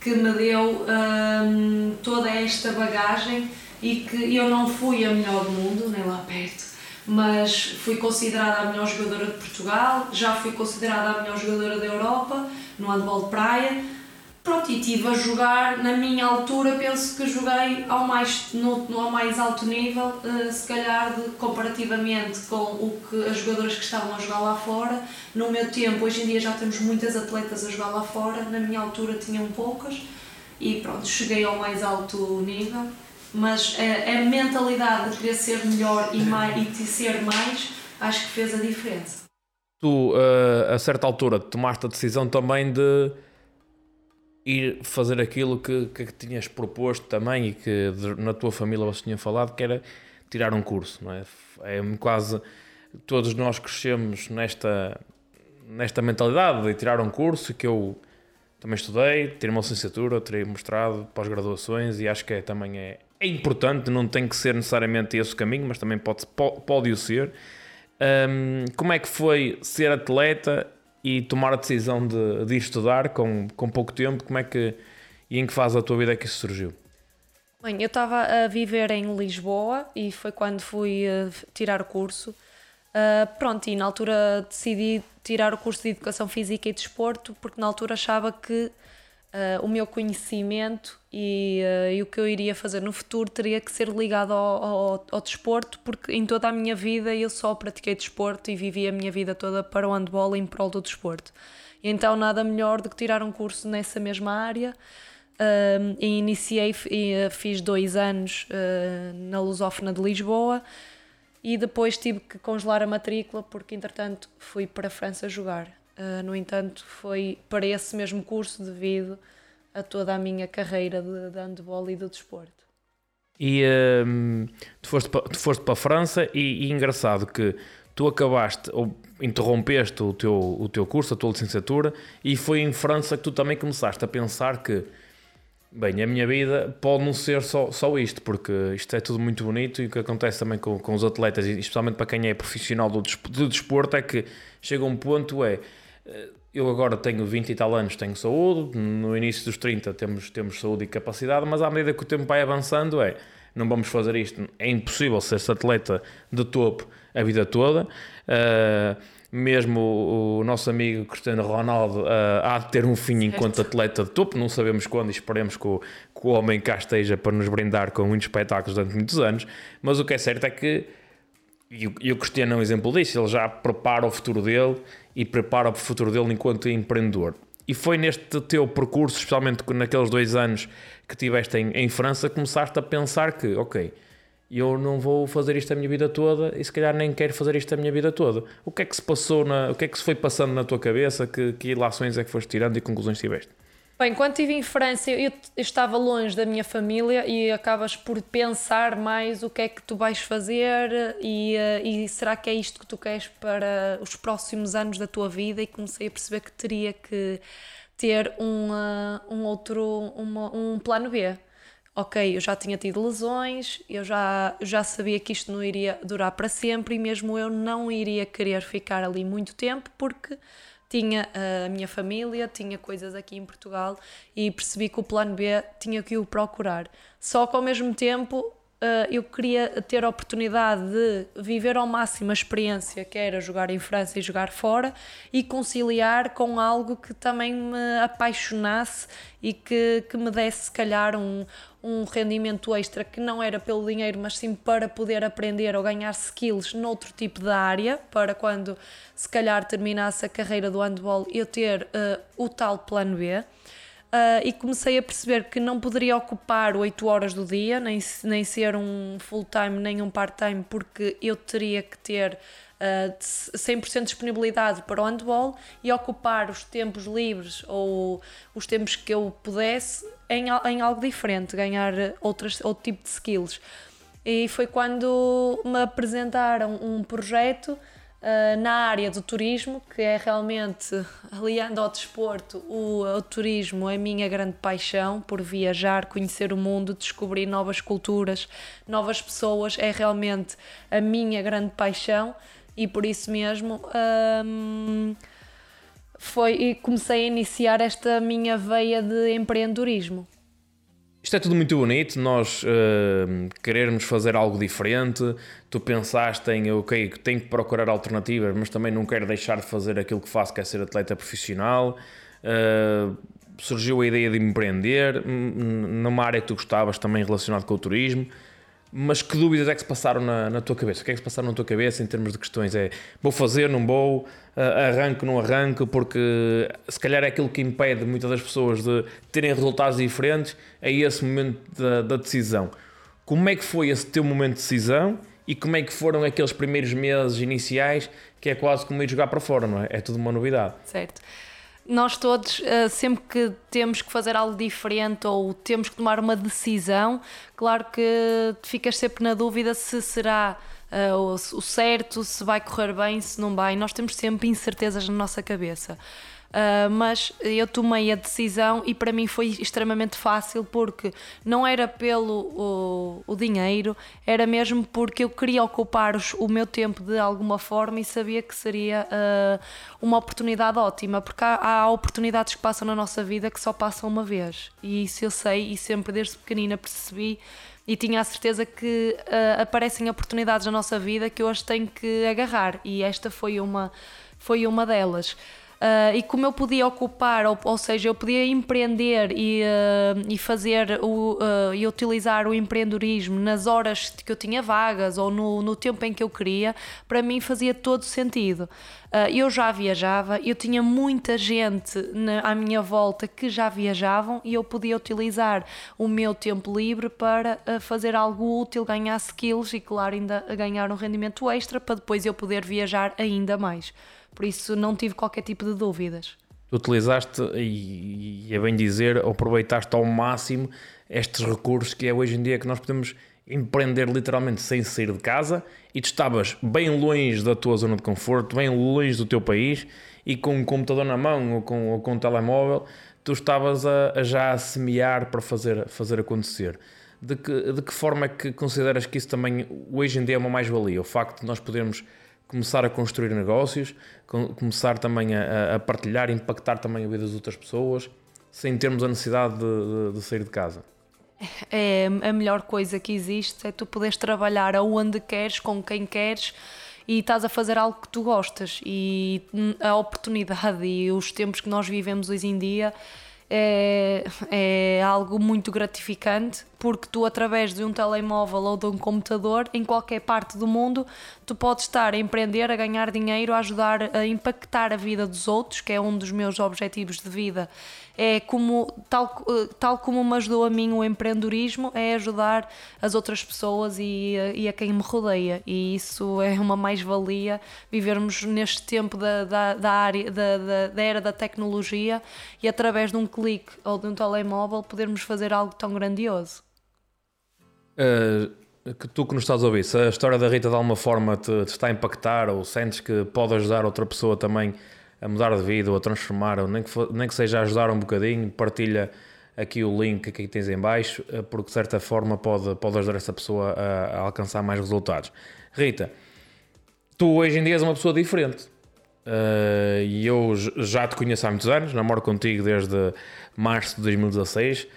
que me deu hum, toda esta bagagem e que eu não fui a melhor do mundo, nem lá perto mas fui considerada a melhor jogadora de Portugal, já fui considerada a melhor jogadora da Europa no handball de praia. Pronto, e estive a jogar na minha altura, penso que joguei ao mais, no, no ao mais alto nível, uh, se calhar de, comparativamente com o que as jogadoras que estavam a jogar lá fora. No meu tempo, hoje em dia já temos muitas atletas a jogar lá fora, na minha altura tinham poucas e pronto, cheguei ao mais alto nível mas a, a mentalidade de querer ser melhor e, mais, e de ser mais, acho que fez a diferença. Tu, uh, a certa altura, tomaste a decisão também de ir fazer aquilo que, que tinhas proposto também e que na tua família você tinha falado, que era tirar um curso, não é? É quase todos nós crescemos nesta nesta mentalidade de tirar um curso que eu também estudei, tirei uma licenciatura, terei mostrado pós-graduações e acho que é, também é, é importante, não tem que ser necessariamente esse o caminho, mas também pode, pode o ser. Um, como é que foi ser atleta e tomar a decisão de, de estudar com, com pouco tempo? Como é que e em que fase da tua vida é que isso surgiu? Bem, eu estava a viver em Lisboa e foi quando fui uh, tirar o curso. Uh, pronto, e na altura decidi tirar o curso de Educação Física e Desporto, porque na altura achava que uh, o meu conhecimento e, uh, e, o que eu iria fazer no futuro teria que ser ligado ao, ao, ao, desporto, porque em toda a minha vida eu só pratiquei desporto e vivi a minha vida toda para o handball em prol do desporto. E então nada melhor do que tirar um curso nessa mesma área. Uh, e iniciei e fiz dois anos na Lusófona de Lisboa e depois tive que congelar a matrícula porque entretanto fui para a França jogar. Uh, no entanto, foi para esse mesmo curso devido a toda a minha carreira de, de handball e de desporto. E um, tu, foste para, tu foste para a França e, e engraçado que tu acabaste ou interrompeste o teu, o teu curso, a tua licenciatura, e foi em França que tu também começaste a pensar que Bem, a minha vida pode não ser só, só isto, porque isto é tudo muito bonito e o que acontece também com, com os atletas, especialmente para quem é profissional do, do desporto, é que chega um ponto é eu agora tenho 20 e tal anos, tenho saúde, no início dos 30 temos, temos saúde e capacidade, mas à medida que o tempo vai avançando é não vamos fazer isto, é impossível ser atleta de topo a vida toda. Uh, mesmo o, o, nosso amigo Cristiano Ronaldo uh, há de ter um fim certo. enquanto atleta de topo, não sabemos quando e esperemos que o, que o homem cá esteja para nos brindar com muitos espetáculos durante muitos anos, mas o que é certo é que, e o, Cristiano é um exemplo disso, ele já prepara o futuro dele e prepara o futuro dele enquanto empreendedor. E foi neste teu percurso, especialmente naqueles dois anos que tiveste em, em França, começaste a pensar que, ok, eu não vou fazer isto a minha vida toda e se calhar nem quero fazer isto a minha vida toda. O que é que se passou, na, o que é que se foi passando na tua cabeça, que, que ilações é que foste tirando e conclusões tiveste? Bem, quando estive em França, eu, eu estava longe da minha família e acabas por pensar mais o que é que tu vais fazer e, eh, e será que é isto que tu queres para os próximos anos da tua vida? E comecei a perceber que teria que ter um, um outro, uma, um plano B ok, eu já tinha tido lesões, eu já, já sabia que isto não iria durar para sempre e mesmo eu não iria querer ficar ali muito tempo porque tinha a minha família, tinha coisas aqui em Portugal e percebi que o plano B tinha que o procurar. Só que ao mesmo tempo Uh, eu queria ter a oportunidade de viver ao máximo a experiência que era jogar em França e jogar fora e conciliar com algo que também me apaixonasse e que, que me desse, se calhar, um, um rendimento extra que não era pelo dinheiro, mas sim para poder aprender ou ganhar skills noutro tipo de área, para quando, se calhar, terminasse a carreira do handball, eu ter uh, o tal plano B. Uh, e comecei a perceber que não poderia ocupar 8 horas do dia, nem, nem ser um full-time nem um part-time, porque eu teria que ter uh, ah, 100% de disponibilidade para o handball e ocupar os tempos livres ou os tempos que eu pudesse em, em algo diferente, ganhar outras, outro tipo de skills. E foi quando me apresentaram um projeto Uh, na área do turismo, que é realmente, aliando ao desporto, o, o, turismo é a minha grande paixão por viajar, conhecer o mundo, descobrir novas culturas, novas pessoas, é realmente a minha grande paixão e por isso mesmo um, foi e comecei a iniciar esta minha veia de empreendedorismo. Isto é tudo muito bonito, nós uh, querermos fazer algo diferente. Tu pensaste em, ok, tenho que procurar alternativas, mas também não quero deixar de fazer aquilo que faço, que é ser atleta profissional. Uh, surgiu a ideia de empreender numa área que tu gostavas, também relacionado com o turismo. Mas que dúvidas é que se passaram na, na, tua cabeça? O que é que se passaram na tua cabeça em termos de questões? É vou fazer, não vou, arranco, não arranco, porque se calhar é aquilo que impede muitas das pessoas de terem resultados diferentes, é esse momento da, da decisão. Como é que foi esse teu momento de decisão e como é que foram aqueles primeiros meses iniciais que é quase como ir jogar para fora, não é? É tudo uma novidade. Certo nós todos, uh, sempre que temos que fazer algo diferente ou temos que tomar uma decisão, claro que ficas sempre na dúvida se será o, o, certo, se vai correr bem, se não vai. Nós temos sempre incertezas na nossa cabeça. Uh, mas eu tomei a decisão e para mim foi extremamente fácil porque não era pelo o, o dinheiro, era mesmo porque eu queria ocupar os, o meu tempo de alguma forma e sabia que seria uh, uma oportunidade ótima, porque há, há, oportunidades que passam na nossa vida que só passam uma vez e isso eu sei e sempre desde pequenina percebi e tinha a certeza que uh, aparecem oportunidades na nossa vida que hoje tenho que agarrar e esta foi uma, foi uma delas. Uh, e como eu podia ocupar, ou, ou seja, eu podia empreender e, uh, e fazer o, uh, e utilizar o empreendedorismo nas horas que eu tinha vagas ou no, no tempo em que eu queria, para mim fazia todo sentido. eu já viajava, eu tinha muita gente na, à minha volta que já viajavam e eu podia utilizar o meu tempo livre para fazer algo útil, ganhar skills e, claro, ainda ganhar um rendimento extra para depois eu poder viajar ainda mais. Por isso não tive qualquer tipo de dúvidas. Tu utilizaste, e, é bem dizer, aproveitaste ao máximo estes recursos que é hoje em dia que nós podemos empreender literalmente sem sair de casa e tu estavas bem longe da tua zona de conforto, bem longe do teu país e com um computador na mão ou com, ou com um telemóvel, tu estavas a, a já a semear para fazer, fazer acontecer. De que, de que forma é que consideras que isso também hoje em dia é uma mais-valia? O facto de nós podermos começar a construir negócios, começar também a, a, partilhar, impactar também a vida das outras pessoas, sem termos a necessidade de, de, de, sair de casa. É a melhor coisa que existe, é tu poderes trabalhar aonde queres, com quem queres e estás a fazer algo que tu gostas e a oportunidade e os tempos que nós vivemos hoje em dia é, é algo muito gratificante porque tu através de um telemóvel ou de um computador em qualquer parte do mundo tu podes estar a empreender, a ganhar dinheiro, a ajudar a impactar a vida dos outros, que é um dos meus objetivos de vida. É como tal, tal como me ajudou a mim o empreendedorismo, é ajudar as outras pessoas e, e a quem me rodeia. E isso é uma mais-valia vivermos neste tempo da, da, da área da, da, da era da tecnologia e através de um clique ou de um telemóvel podermos fazer algo tão grandioso. Uh, que tu que nos estás a ouvir, se a história da Rita de alguma forma te, te, está a impactar ou sentes que pode ajudar outra pessoa também a mudar de vida ou a transformar, ou nem que, for, nem que seja ajudar um bocadinho, partilha aqui o link que tens em baixo, eh, porque de certa forma pode, pode ajudar essa pessoa a, a alcançar mais resultados. Rita, tu hoje em dia és uma pessoa diferente. Uh, e eu já te conheço há muitos anos, namoro contigo desde março de 2016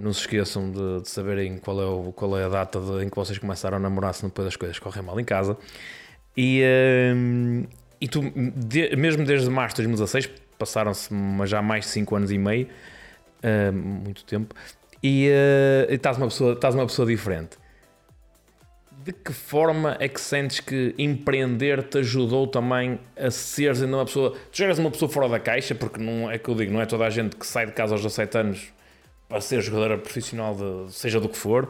não se esqueçam de, de saberem qual é, o, qual é a data de, em que vocês começaram a namorar, se depois as coisas correm mal em casa. E, uh, e tu, de, mesmo desde março de 2016, passaram-se já mais de 5 anos e meio, uh, muito tempo, e uh, estás, uma pessoa, estás uma pessoa diferente. De que forma é que sentes que empreender te ajudou também a seres ainda uma pessoa. Tu já eras uma pessoa fora da caixa, porque não é que eu digo, não é toda a gente que sai de casa aos 17 anos para ser jogadora profissional, de, seja do que for,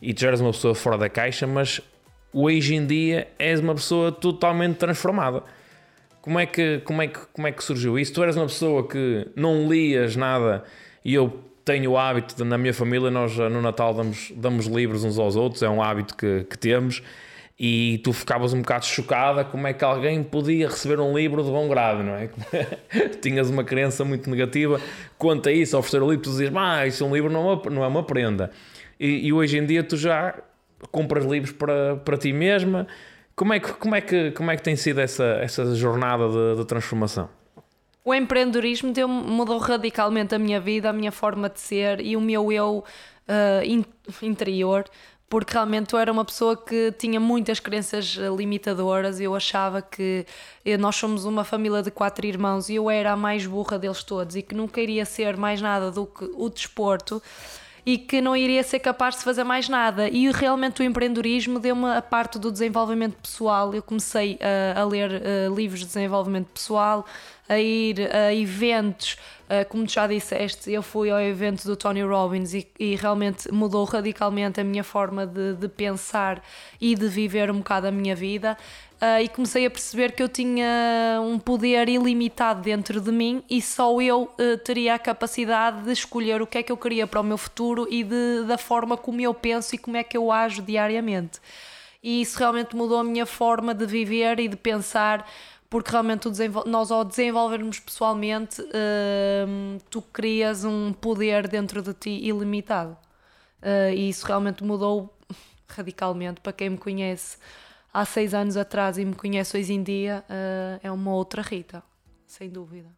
e tu já eras uma pessoa fora da caixa, mas hoje em dia és uma pessoa totalmente transformada. Como é que, como é que, como é que surgiu isso? Tu eras uma pessoa que não lias nada e eu tenho o hábito, de, na minha família, nós no Natal damos, damos livros uns aos outros, é um hábito que, que temos e tu ficavas um bocado chocada como é que alguém podia receber um livro de bom grado, não é? Tinhas uma crença muito negativa quanto a isso, oferecer o livro, tu dizias, ah, isso é um livro, não é uma, não é uma prenda. E, e, hoje em dia tu já compras livros para, para ti mesma. Como é, que, como, é que, como é que tem sido essa, essa jornada de, de transformação? O empreendedorismo deu, mudou radicalmente a minha vida, a minha forma de ser e o meu eu uh, in, interior porque realmente eu era uma pessoa que tinha muitas crenças eh, limitadoras. Eu achava que eh, nós somos uma família de quatro irmãos e eu era a mais burra deles todos e que nunca iria ser mais nada do que o desporto e que não iria ser capaz de fazer mais nada. E realmente o empreendedorismo deu-me a parte do desenvolvimento pessoal. Eu comecei a, a ler uh, livros de desenvolvimento pessoal, a ir a eventos Uh, como já disseste, eu fui ao evento do Tony Robbins e, e realmente mudou radicalmente a minha forma de, de, pensar e de viver um bocado a minha vida. Uh, e comecei a perceber que eu tinha um poder ilimitado dentro de mim e só eu uh, teria a capacidade de escolher o que é que eu queria para o meu futuro e de, da forma como eu penso e como é que eu ajo diariamente. E isso realmente mudou a minha forma de viver e de pensar porque realmente nós ao desenvolvermos pessoalmente, uh, tu crias um poder dentro de ti ilimitado. Uh, e isso realmente mudou radicalmente para quem me conhece há seis anos atrás e me conhece hoje em dia, uh, é uma outra Rita, sem dúvida.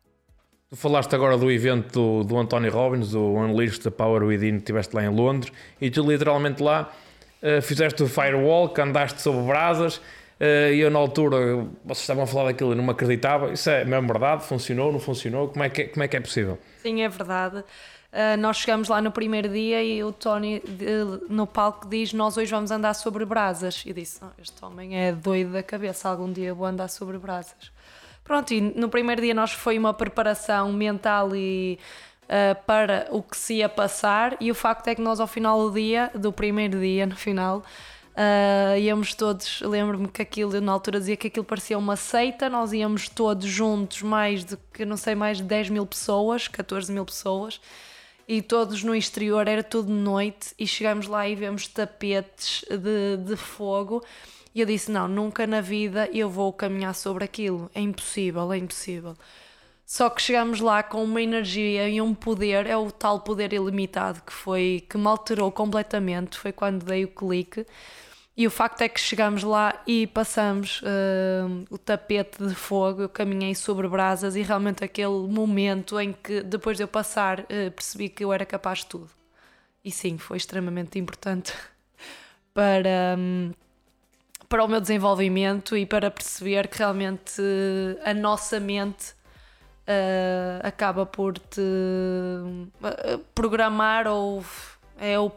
Tu falaste agora do evento do, do António Robbins, do Unleashed the Power Within, que estiveste lá em Londres, e tu literalmente lá uh, fizeste o firewall, que andaste sobre brasas, eh, e eu na altura, vocês estavam a falar daquilo e não me acreditava. Isso é mesmo verdade? Funcionou? Não funcionou? Como é que, é, como é, que é possível? Sim, é verdade. Uh, nós chegamos lá no primeiro dia e o Tony no palco diz: Nós hoje vamos andar sobre brasas. E disse: Este homem é doido da cabeça, algum dia vou andar sobre brasas. Pronto, e no primeiro dia nós foi uma preparação mental e uh, para o que se ia passar, e o facto é que nós, ao final do dia, do primeiro dia, no final, Uh, íamos todos, lembro-me que aquilo, na altura dizia que aquilo parecia uma seita, nós íamos todos juntos, mais de, que não sei, mais de 10 mil pessoas, 14 mil pessoas, e todos no exterior, era tudo noite, e chegamos lá e vemos tapetes de, de fogo, e eu disse, não, nunca na vida eu vou caminhar sobre aquilo, é impossível, é impossível. Só que chegamos lá com uma energia e um poder, é o tal poder ilimitado que foi que me alterou completamente. Foi quando dei o clique e o facto é que chegamos lá e passamos uh, o tapete de fogo, eu caminhei sobre brasas e realmente aquele momento em que depois de eu passar uh, percebi que eu era capaz de tudo. E sim, foi extremamente importante para, um, para o meu desenvolvimento e para perceber que realmente uh, a nossa mente acaba por te programar ou é o,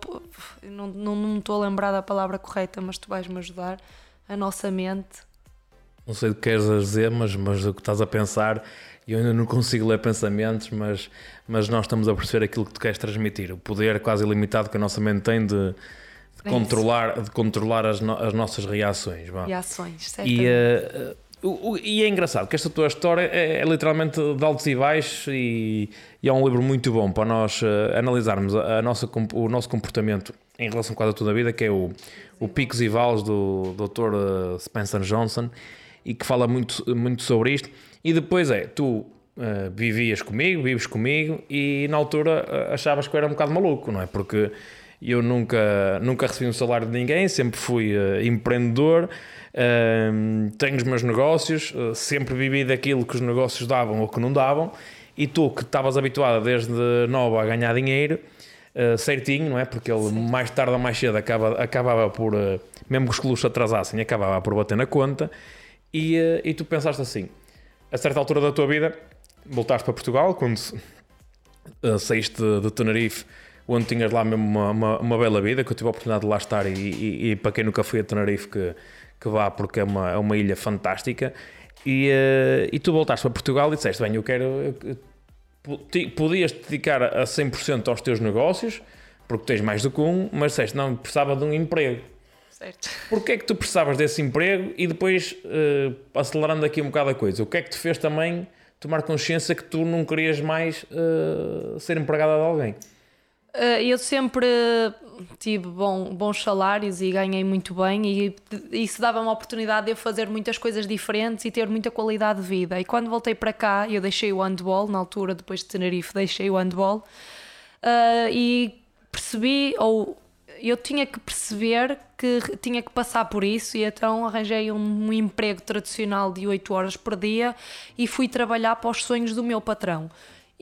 não, não, não me estou a lembrar da palavra correta, mas tu vais-me ajudar. A nossa mente. Não sei o que queres dizer, mas, mas o que estás a pensar, eu ainda não consigo ler pensamentos, mas, mas nós estamos a perceber aquilo que tu queres transmitir. O poder quase ilimitado que a nossa mente tem de, de é controlar, de controlar as, no, as nossas reações. Reações, certo. E, uh, e é engraçado que esta tua história é, é literalmente de altos e baixos e, e, é um livro muito bom para nós uh, analisarmos a, a, nossa, o nosso comportamento em relação quase a toda a vida, que é o, o Picos e Vales do Dr. Eh, Spencer Johnson e que fala muito, muito sobre isto. E depois é, tu uh, vivias comigo, vives comigo e na altura uh, achavas que eu era um bocado maluco, não é? Porque eu nunca, nunca recebi um salário de ninguém, sempre fui empreendedor tenho os meus negócios, uh, sempre vivi daquilo que os negócios davam ou que não davam, e tu que estavas habituada desde nova a ganhar dinheiro, uh, certinho, não é? Porque ele Sim. mais tarde ou mais cedo acaba, acabava por, uh, mesmo que os clubes atrasassem, acabava por bater na conta, e, e tu pensaste assim, a certa altura da tua vida, voltaste para Portugal, quando saíste de Tenerife, onde tinhas lá mesmo uma, uma, uma, bela vida, que eu tive a oportunidade de lá estar, e, e, e para quem nunca foi a Tenerife, que que vá porque é uma, é uma ilha fantástica. E, uh, e tu voltaste para Portugal e disseste: Bem, eu quero. podias te dedicar a 100% aos teus negócios, porque tens mais do que um, mas disseste: Não, precisava de um emprego. Certo. Porquê é que tu precisavas desse emprego e depois, uh, acelerando aqui um bocado a coisa, o que é que te fez também tomar consciência que tu não querias mais uh, ser empregada de alguém? Eh, eu sempre tive bom, bons salários e ganhei muito bem e isso dava uma oportunidade de eu fazer muitas coisas diferentes e ter muita qualidade de vida. E quando voltei para cá, eu deixei o handball, na altura depois de Tenerife, deixei o handball uh, e percebi, ou eu tinha que perceber que tinha que passar por isso e então arranjei um emprego tradicional de 8 horas por dia e fui trabalhar para os sonhos do meu patrão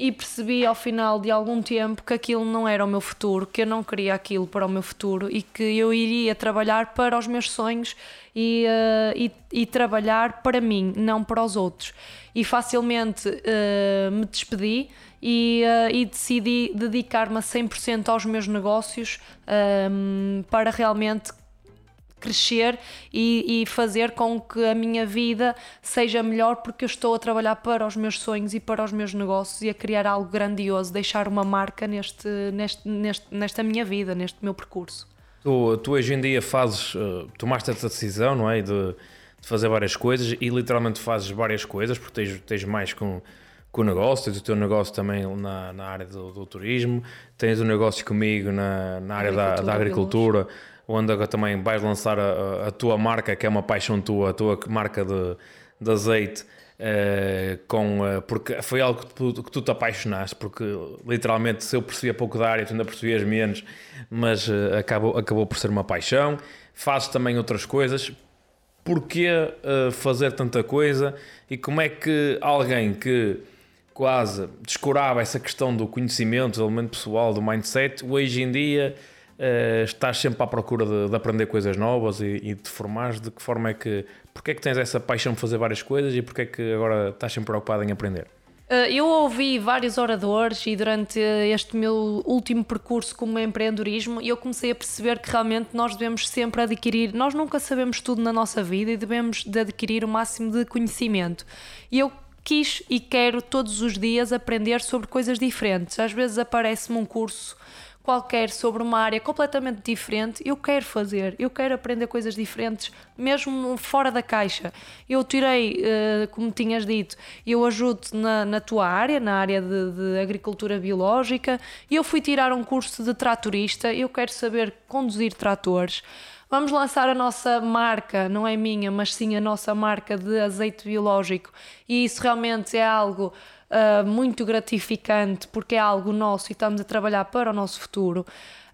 e percebi ao final de algum tempo que aquilo não era o meu futuro, que eu não queria aquilo para o meu futuro e que eu iria trabalhar para os meus sonhos e, uh, e, e, trabalhar para mim, não para os outros. E facilmente uh, me despedi e, uh, e decidi dedicar-me a 100% aos meus negócios um, para realmente crescer e, e, fazer com que a minha vida seja melhor porque eu estou a trabalhar para os meus sonhos e para os meus negócios e a criar algo grandioso, deixar uma marca neste, neste, neste nesta minha vida, neste meu percurso. Tu, tu hoje em dia fazes, uh, tomaste essa decisão, não é? De, de, fazer várias coisas e literalmente fazes várias coisas porque tens, tens mais com, com o negócio, tens o teu negócio também na, na área do, do turismo, tens o negócio comigo na, na área da, da agricultura onde agora também vais lançar a, a, tua marca, que é uma paixão tua, a tua marca de, de azeite Uh, com, uh, porque foi algo que tu, que tu, te apaixonaste, porque literalmente se eu percebia pouco da área, tu ainda percebias menos, mas uh, acabou, acabou por ser uma paixão. Fazes também outras coisas. Porquê fazer tanta coisa e como é que alguém que quase descurava essa questão do conhecimento, do elemento pessoal, do mindset, hoje em dia uh, estás sempre à procura de, de aprender coisas novas e, e de formar de que forma é que porque é que tens essa paixão de fazer várias coisas e porque é que agora estás sempre preocupado em aprender? Eh, eu ouvi vários oradores e durante este meu último percurso como empreendedorismo eu comecei a perceber que realmente nós devemos sempre adquirir, nós nunca sabemos tudo na nossa vida e devemos de adquirir o máximo de conhecimento. E eu quis e quero todos os dias aprender sobre coisas diferentes. Às vezes aparece-me um curso qualquer sobre uma área completamente diferente, eu quero fazer, eu quero aprender coisas diferentes, mesmo fora da caixa. Eu tirei, uh, como tinhas dito, eu ajudo na, na tua área, na área de, de agricultura biológica, eu fui tirar um curso de tratorista, eu quero saber conduzir tratores. Vamos lançar a nossa marca, não é minha, mas sim a nossa marca de azeite biológico, e isso realmente é algo uh, muito gratificante porque é algo nosso e estamos a trabalhar para o nosso futuro.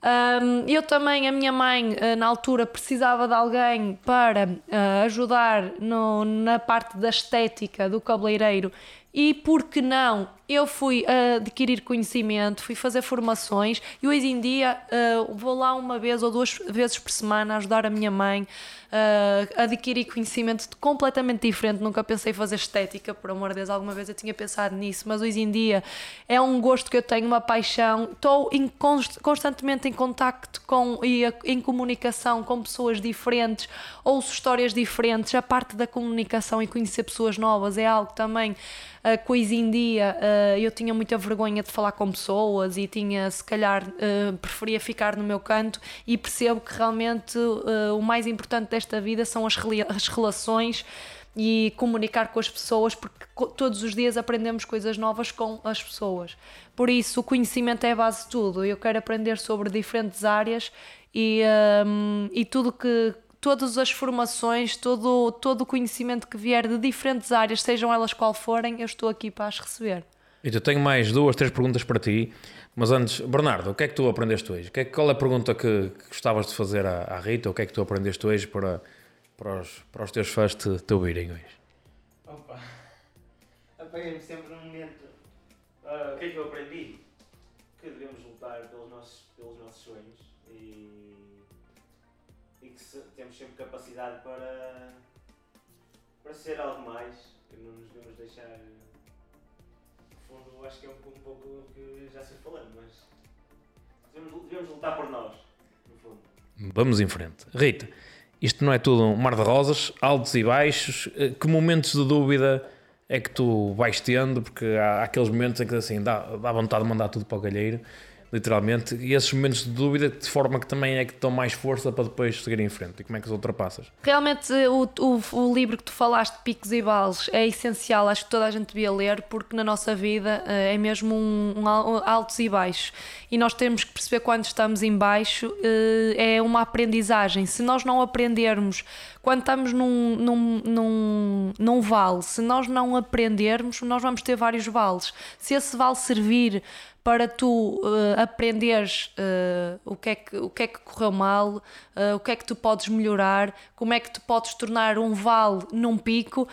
Um, eu também, a minha mãe, uh, na altura, precisava de alguém para uh, ajudar no, na parte da estética do cabeleireiro e por que não? Eu fui uh, adquirir conhecimento, fui fazer formações e hoje em dia uh, vou lá uma vez ou duas vezes por semana ajudar a minha mãe uh, a adquirir conhecimento completamente diferente. Nunca pensei fazer estética, por amor de Deus, alguma vez eu tinha pensado nisso, mas hoje em dia é um gosto que eu tenho, uma paixão. Estou em const constantemente em contacto com e a, em comunicação com pessoas diferentes, ouço histórias diferentes. A parte da comunicação e conhecer pessoas novas é algo também uh, coisa em dia, uh, eu tinha muita vergonha de falar com pessoas e tinha, se calhar, uh, preferia ficar no meu canto e percebo que realmente uh, o mais importante desta vida são as, as relações e comunicar com as pessoas, porque todos os dias aprendemos coisas novas com as pessoas. Por isso, o conhecimento é a base de tudo. Eu quero aprender sobre diferentes áreas e, um, e tudo que, todas as formações, todo, todo o conhecimento que vier de diferentes áreas, sejam elas qual forem, eu estou aqui para as receber. E eu tenho mais duas, três perguntas para ti, mas antes, Bernardo, o que é que tu aprendeste hoje? Que é, qual é a pergunta que, que, gostavas de fazer à, à Rita? O que é que tu aprendeste hoje para, para, os, para os teus fãs te, te ouvirem hoje? Opa, apanhei-me sempre num momento. Uh, o que é que eu aprendi? Que devemos lutar pelos nossos, pelos nossos sonhos e que temos sempre capacidade para, para ser algo mais, que não nos devemos deixar. Fundo, acho que é um, um pouco o que já se falando, mas devemos, devemos lutar por nós, no fundo. Vamos em frente. Rita, isto não é tudo um mar de rosas, altos e baixos. Eh, que momentos de dúvida é que tu vais tendo? Porque há aqueles momentos em que assim dá, dá vontade de mandar tudo para o galheiro literalmente, e esses momentos de dúvida, de forma que também é que dão mais força para depois seguir em frente? E como é que os ultrapassas? Realmente, o, o, o livro que tu falaste, Picos e Vales, é essencial, acho que toda a gente devia ler, porque na nossa vida eh, é mesmo um, um altos e baixos. E nós temos que perceber quando estamos em baixo, eh, é uma aprendizagem. Se nós não aprendermos quando estamos num, num, num, num vale, se nós não aprendermos, nós vamos ter vários vales. Se esse vale servir para tu uh, aprenderes uh, o, que é que, o que é que correu mal, uh, o que é que tu podes melhorar, como é que tu podes tornar um vale num pico,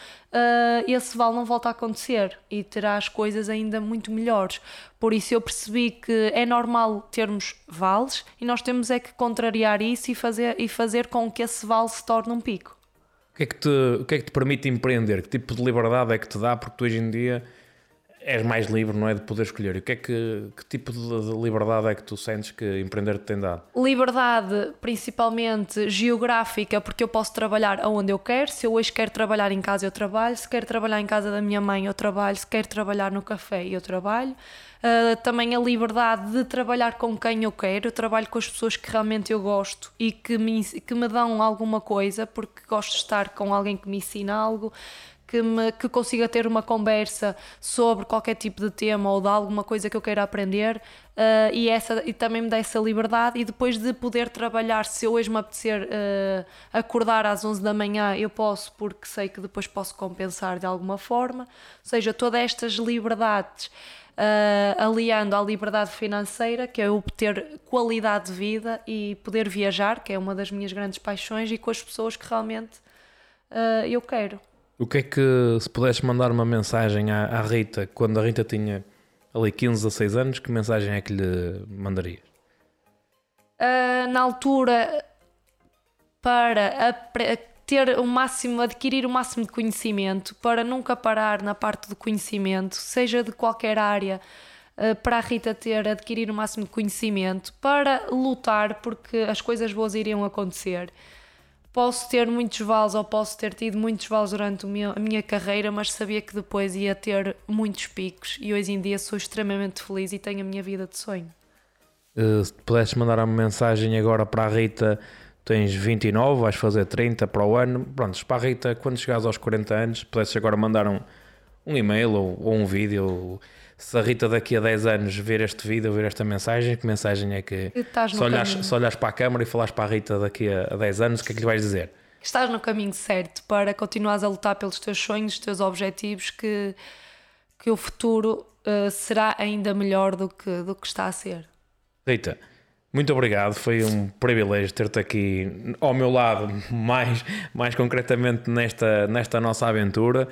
esse vale não volta a acontecer e terás coisas ainda muito melhores. Por isso eu percebi que é normal termos vales e nós temos é que contrariar isso e fazer, e fazer com que esse vale se torne um pico. O que, é que te, o que é que te permite empreender? Que tipo de liberdade é que te dá? Porque tu hoje em dia és mais livre, não é? De poder escolher. E o que é que, que tipo de liberdade é que tu sentes que empreender te tem dado? Liberdade, principalmente geográfica, porque eu posso trabalhar aonde eu quero. Se eu hoje quero trabalhar em casa, eu trabalho. Se quero trabalhar em casa da minha mãe, eu trabalho. Se quero trabalhar no café, eu trabalho. Uh, também a liberdade de trabalhar com quem eu quero. Eu trabalho com as pessoas que realmente eu gosto e que me, que me dão alguma coisa, porque gosto de estar com alguém que me ensina algo que, me, que consiga ter uma conversa sobre qualquer tipo de tema ou de alguma coisa que eu queira aprender uh, e, essa, e também me dá essa liberdade e depois de poder trabalhar, se eu hoje me apetecer uh, acordar às 11 da manhã, eu posso porque sei que depois posso compensar de alguma forma, ou seja, todas estas liberdades uh, aliando à liberdade financeira, que é obter qualidade de vida e poder viajar, que é uma das minhas grandes paixões, e com as pessoas que realmente uh, eu quero. O que é que, se pudesses mandar uma mensagem à, à, Rita, quando a Rita tinha ali 15 a 6 anos, que mensagem é que lhe mandarias? Uh, na altura, para ter o máximo, adquirir o máximo de conhecimento, para nunca parar na parte do conhecimento, seja de qualquer área, eh, para a Rita ter, adquirir o máximo de conhecimento, para lutar porque as coisas boas iriam acontecer. Posso ter muitos vales ou posso ter tido muitos vales durante a minha carreira, mas sabia que depois ia ter muitos picos e hoje em dia sou extremamente feliz e tenho a minha vida de sonho. Uh, se pudesses mandar uma mensagem agora para a Rita tens 29, vais fazer 30 para o ano. Pronto, para a Rita, quando chegares aos 40 anos, pudesses agora mandar um, um e-mail ou, ou um vídeo. Ou, se a Rita daqui a 10 anos ver este vídeo, ver esta mensagem, que mensagem é que. Se olhas, se olhas para a câmara e falares para a Rita daqui a 10 anos, o que é que lhe vais dizer? Estás no caminho certo para continuares a lutar pelos teus sonhos, os teus objetivos, que, que o futuro uh, será ainda melhor do que, do que está a ser. Rita, muito obrigado, foi um privilégio ter-te aqui ao meu lado, mais, mais concretamente nesta, nesta nossa aventura.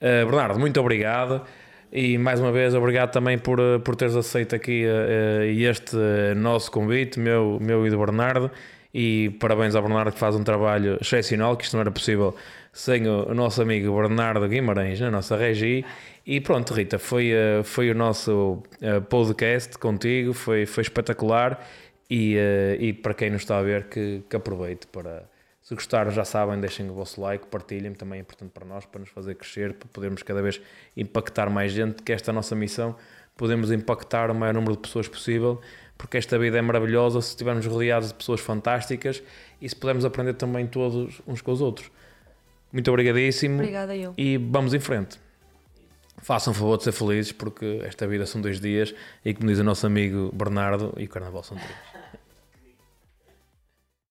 Uh, Bernardo, muito obrigado e mais uma vez obrigado também por, eh, por teres aceito aqui uh, este nosso convite, meu, meu e do Bernardo. E parabéns ao Bernardo que faz um trabalho excepcional, que isto não era possível sem o, nosso amigo Bernardo Guimarães, na nossa regi. E pronto, Rita, foi, foi o nosso podcast contigo, foi, foi espetacular e, e para quem nos está a ver, que, que aproveite para. Se gostaram, já sabem, deixem o vosso like, partilhem, também é importante para nós, para nos fazer crescer, para podermos cada vez impactar mais gente, que esta é a nossa missão, podemos impactar o maior número de pessoas possível, porque esta vida é maravilhosa se estivermos rodeados de pessoas fantásticas e se pudermos aprender também todos uns com os outros. Muito obrigadíssimo. Obrigada eu. E vamos em frente. Façam favor de ser felizes, porque esta vida são dois dias e, como diz o nosso amigo Bernardo, e o Carnaval são três.